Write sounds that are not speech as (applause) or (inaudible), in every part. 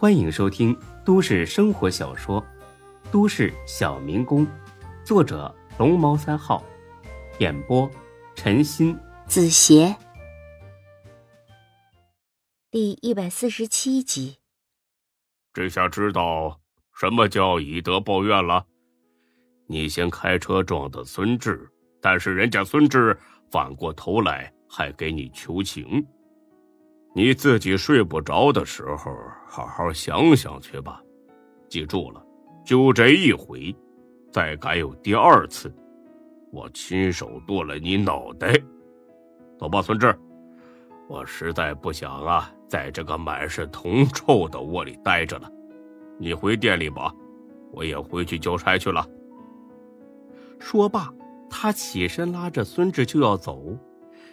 欢迎收听都市生活小说《都市小民工》，作者龙猫三号，演播陈鑫、子邪，第一百四十七集。这下知道什么叫以德报怨了。你先开车撞的孙志，但是人家孙志反过头来还给你求情。你自己睡不着的时候，好好想想去吧。记住了，就这一回，再敢有第二次，我亲手剁了你脑袋。走吧，孙志，我实在不想啊，在这个满是铜臭的窝里待着了。你回店里吧，我也回去交差去了。说罢，他起身拉着孙志就要走。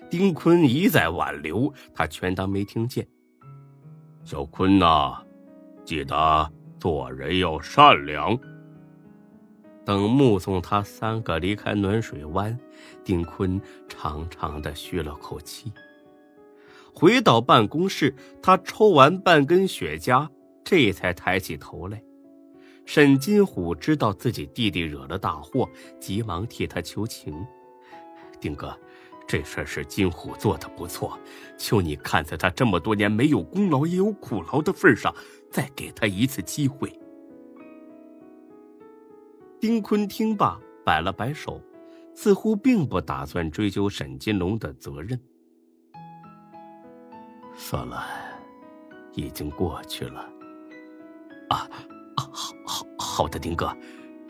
丁坤一再挽留，他全当没听见。小坤呐，记得做人要善良。等目送他三个离开暖水湾，丁坤长长的吁了口气。回到办公室，他抽完半根雪茄，这才抬起头来。沈金虎知道自己弟弟惹了大祸，急忙替他求情：“丁哥。”这事是金虎做的不错，求你看在他这么多年没有功劳也有苦劳的份上，再给他一次机会。丁坤听罢，摆了摆手，似乎并不打算追究沈金龙的责任。算了，已经过去了。啊啊，好，好，好的，丁哥，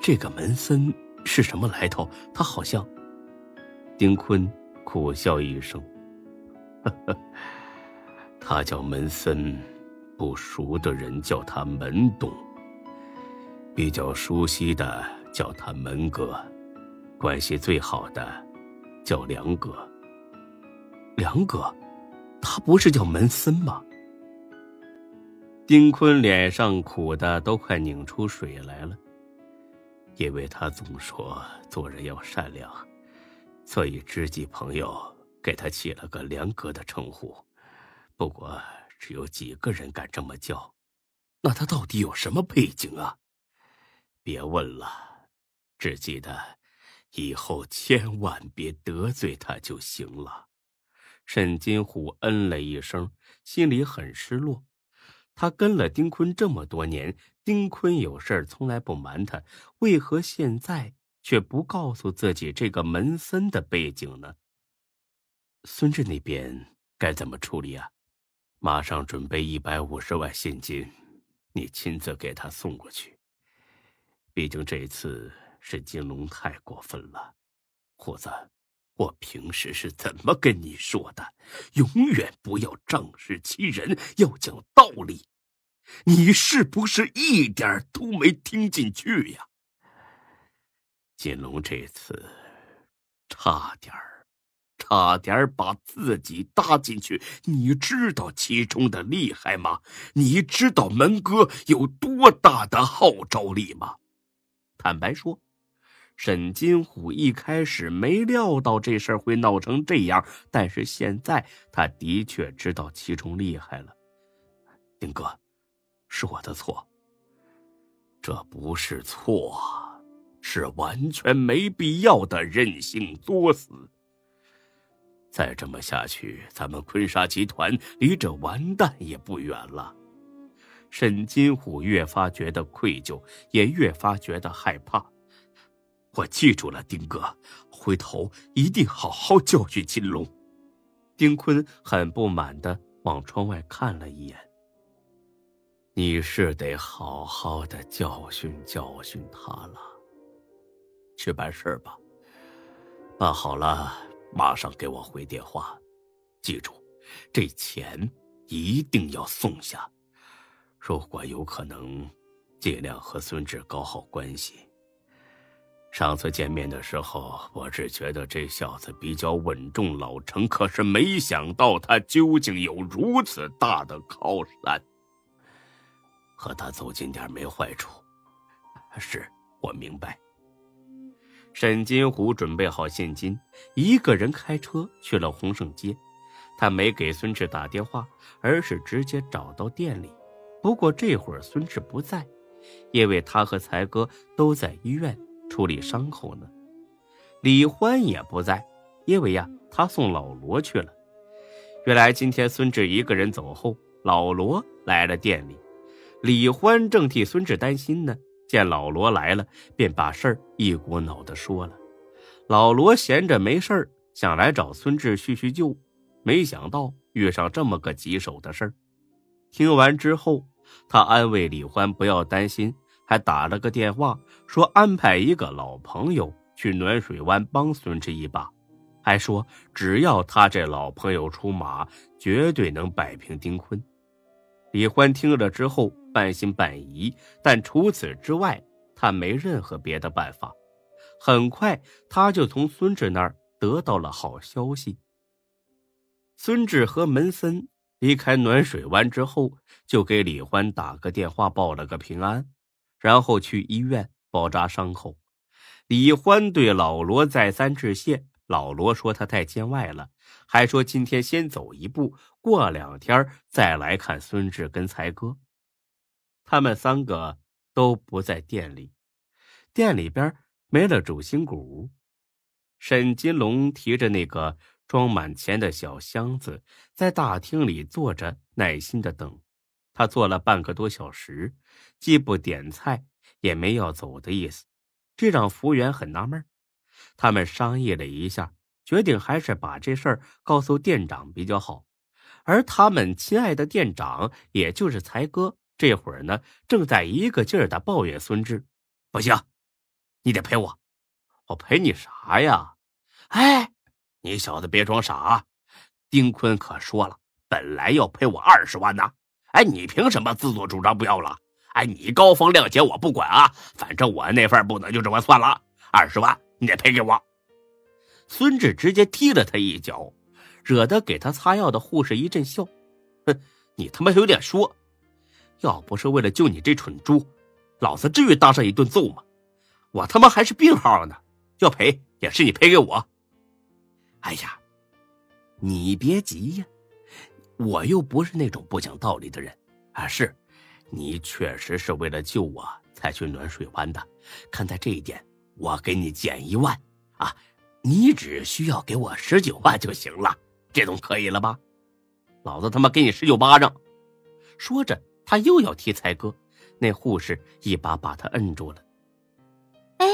这个门森是什么来头？他好像……丁坤。苦笑一声，呵呵，他叫门森，不熟的人叫他门东，比较熟悉的叫他门哥，关系最好的叫梁哥。梁哥，他不是叫门森吗？丁坤脸上苦的都快拧出水来了，因为他总说做人要善良。所以，知己朋友给他起了个“梁哥”的称呼，不过只有几个人敢这么叫。那他到底有什么背景啊？别问了，只记得以后千万别得罪他就行了。沈金虎嗯了一声，心里很失落。他跟了丁坤这么多年，丁坤有事从来不瞒他，为何现在？却不告诉自己这个门森的背景呢？孙志那边该怎么处理啊？马上准备一百五十万现金，你亲自给他送过去。毕竟这次是金龙太过分了，虎子，我平时是怎么跟你说的？永远不要仗势欺人，要讲道理。你是不是一点都没听进去呀？金龙这次差点儿，差点把自己搭进去。你知道其中的厉害吗？你知道门哥有多大的号召力吗？坦白说，沈金虎一开始没料到这事儿会闹成这样，但是现在他的确知道其中厉害了。丁哥，是我的错。这不是错。是完全没必要的任性作死。再这么下去，咱们坤沙集团离这完蛋也不远了。沈金虎越发觉得愧疚，也越发觉得害怕。我记住了，丁哥，回头一定好好教训金龙。丁坤很不满的往窗外看了一眼。你是得好好的教训教训他了。去办事吧，办好了马上给我回电话。记住，这钱一定要送下。如果有可能，尽量和孙志搞好关系。上次见面的时候，我只觉得这小子比较稳重老成，可是没想到他究竟有如此大的靠山。和他走近点没坏处。是我明白。沈金虎准备好现金，一个人开车去了洪盛街。他没给孙志打电话，而是直接找到店里。不过这会儿孙志不在，因为他和才哥都在医院处理伤口呢。李欢也不在，因为呀，他送老罗去了。原来今天孙志一个人走后，老罗来了店里。李欢正替孙志担心呢，见老罗来了，便把事儿一股脑的说了。老罗闲着没事儿，想来找孙志叙叙旧，没想到遇上这么个棘手的事儿。听完之后，他安慰李欢不要担心，还打了个电话说安排一个老朋友去暖水湾帮孙志一把。还说，只要他这老朋友出马，绝对能摆平丁坤。李欢听了之后，半信半疑，但除此之外，他没任何别的办法。很快，他就从孙志那儿得到了好消息。孙志和门森离开暖水湾之后，就给李欢打个电话报了个平安，然后去医院包扎伤口。李欢对老罗再三致谢。老罗说他太见外了，还说今天先走一步，过两天再来看孙志跟才哥。他们三个都不在店里，店里边没了主心骨。沈金龙提着那个装满钱的小箱子，在大厅里坐着，耐心的等。他坐了半个多小时，既不点菜，也没要走的意思，这让服务员很纳闷。他们商议了一下，决定还是把这事儿告诉店长比较好。而他们亲爱的店长，也就是才哥，这会儿呢，正在一个劲儿的抱怨孙志：“不行，你得赔我，我赔你啥呀？哎，你小子别装傻啊，丁坤可说了，本来要赔我二十万呢。哎，你凭什么自作主张不要了？哎，你高风亮节我不管啊，反正我那份不能就这么算了，二十万。”你得赔给我！孙志直接踢了他一脚，惹得给他擦药的护士一阵笑：“哼，你他妈有点说！要不是为了救你这蠢猪，老子至于当上一顿揍吗？我他妈还是病号呢，要赔也是你赔给我。哎呀，你别急呀，我又不是那种不讲道理的人啊！是，你确实是为了救我才去暖水湾的，看在这一点。”我给你减一万，啊，你只需要给我十九万就行了，这总可以了吧？老子他妈给你十九巴掌！说着，他又要踢才哥，那护士一把把他摁住了。哎，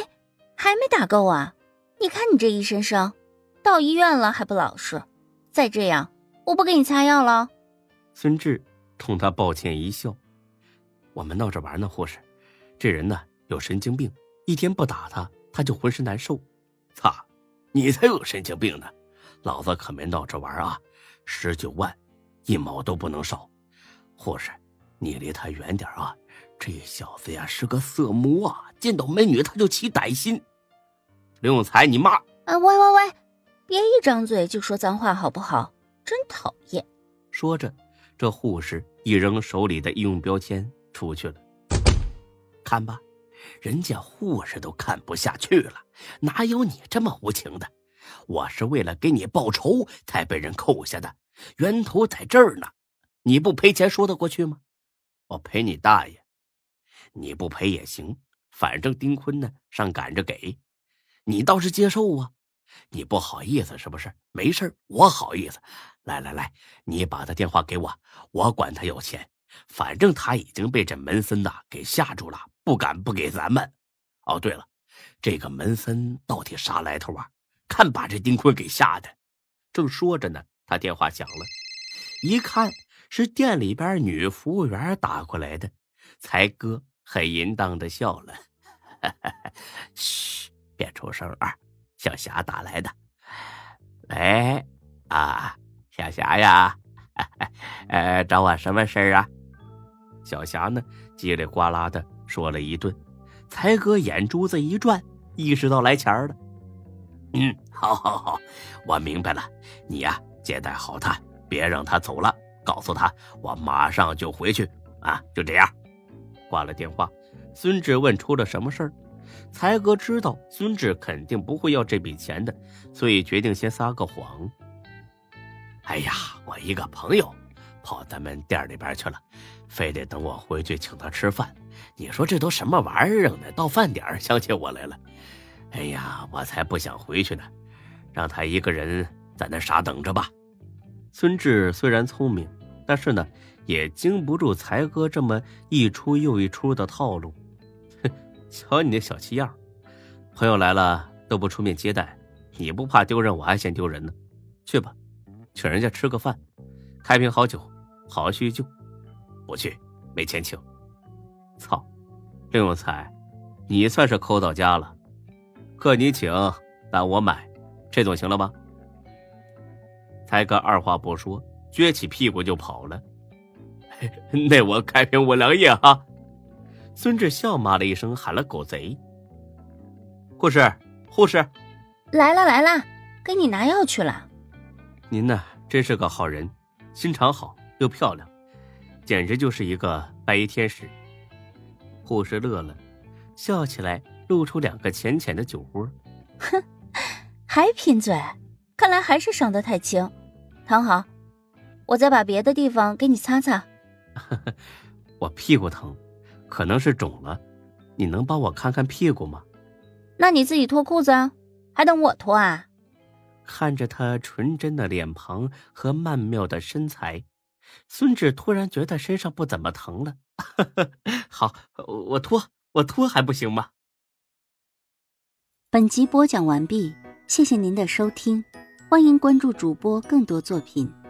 还没打够啊？你看你这一身伤，到医院了还不老实？再这样，我不给你擦药了。孙志冲他抱歉一笑：“我们闹着玩呢，护士，这人呢有神经病。”一天不打他，他就浑身难受。操，你才有神经病呢！老子可没闹着玩啊！十九万，一毛都不能少。护士，你离他远点啊！这小子呀是个色魔啊，见到美女他就起歹心。刘永才，你骂！啊，喂喂喂，别一张嘴就说脏话好不好？真讨厌！说着，这护士一扔手里的医用标签出去了。看吧。人家护士都看不下去了，哪有你这么无情的？我是为了给你报仇才被人扣下的，源头在这儿呢。你不赔钱说得过去吗？我赔你大爷！你不赔也行，反正丁坤呢上赶着给，你倒是接受啊！你不好意思是不是？没事我好意思。来来来，你把他电话给我，我管他要钱。反正他已经被这门森呐给吓住了，不敢不给咱们。哦，对了，这个门森到底啥来头啊？看把这丁坤给吓的。正说着呢，他电话响了，一看是店里边女服务员打过来的。才哥很淫荡的笑了：“ (laughs) 嘘，别出声啊，小霞打来的。喂，啊，小霞呀，(laughs) 呃，找我什么事儿啊？”小霞呢，叽里呱啦的说了一顿，才哥眼珠子一转，意识到来钱儿了。嗯，好，好，好，我明白了。你呀，接待好他，别让他走了。告诉他，我马上就回去。啊，就这样。挂了电话，孙志问出了什么事儿。才哥知道孙志肯定不会要这笔钱的，所以决定先撒个谎。哎呀，我一个朋友。跑咱们店里边去了，非得等我回去请他吃饭。你说这都什么玩意儿呢？到饭点想起我来了。哎呀，我才不想回去呢，让他一个人在那傻等着吧。孙志虽然聪明，但是呢，也经不住才哥这么一出又一出的套路。哼，瞧你那小气样，朋友来了都不出面接待，你不怕丢人，我还嫌丢人呢。去吧，请人家吃个饭，开瓶好酒，好好叙叙旧。不去，没钱请。操，林永才，你算是抠到家了。客你请，但我买，这总行了吧？才哥二话不说，撅起屁股就跑了。(laughs) 那我开瓶五粮液哈！孙志笑骂了一声，喊了狗贼。护士，护士，来了来了，给你拿药去了。您呢，真是个好人，心肠好又漂亮，简直就是一个白衣天使。护士乐了，笑起来，露出两个浅浅的酒窝。哼，还贫嘴，看来还是伤得太轻。躺好，我再把别的地方给你擦擦。(laughs) 我屁股疼，可能是肿了，你能帮我看看屁股吗？那你自己脱裤子啊，还等我脱啊？看着他纯真的脸庞和曼妙的身材，孙志突然觉得身上不怎么疼了。(laughs) 好，我脱，我脱还不行吗？本集播讲完毕，谢谢您的收听，欢迎关注主播更多作品。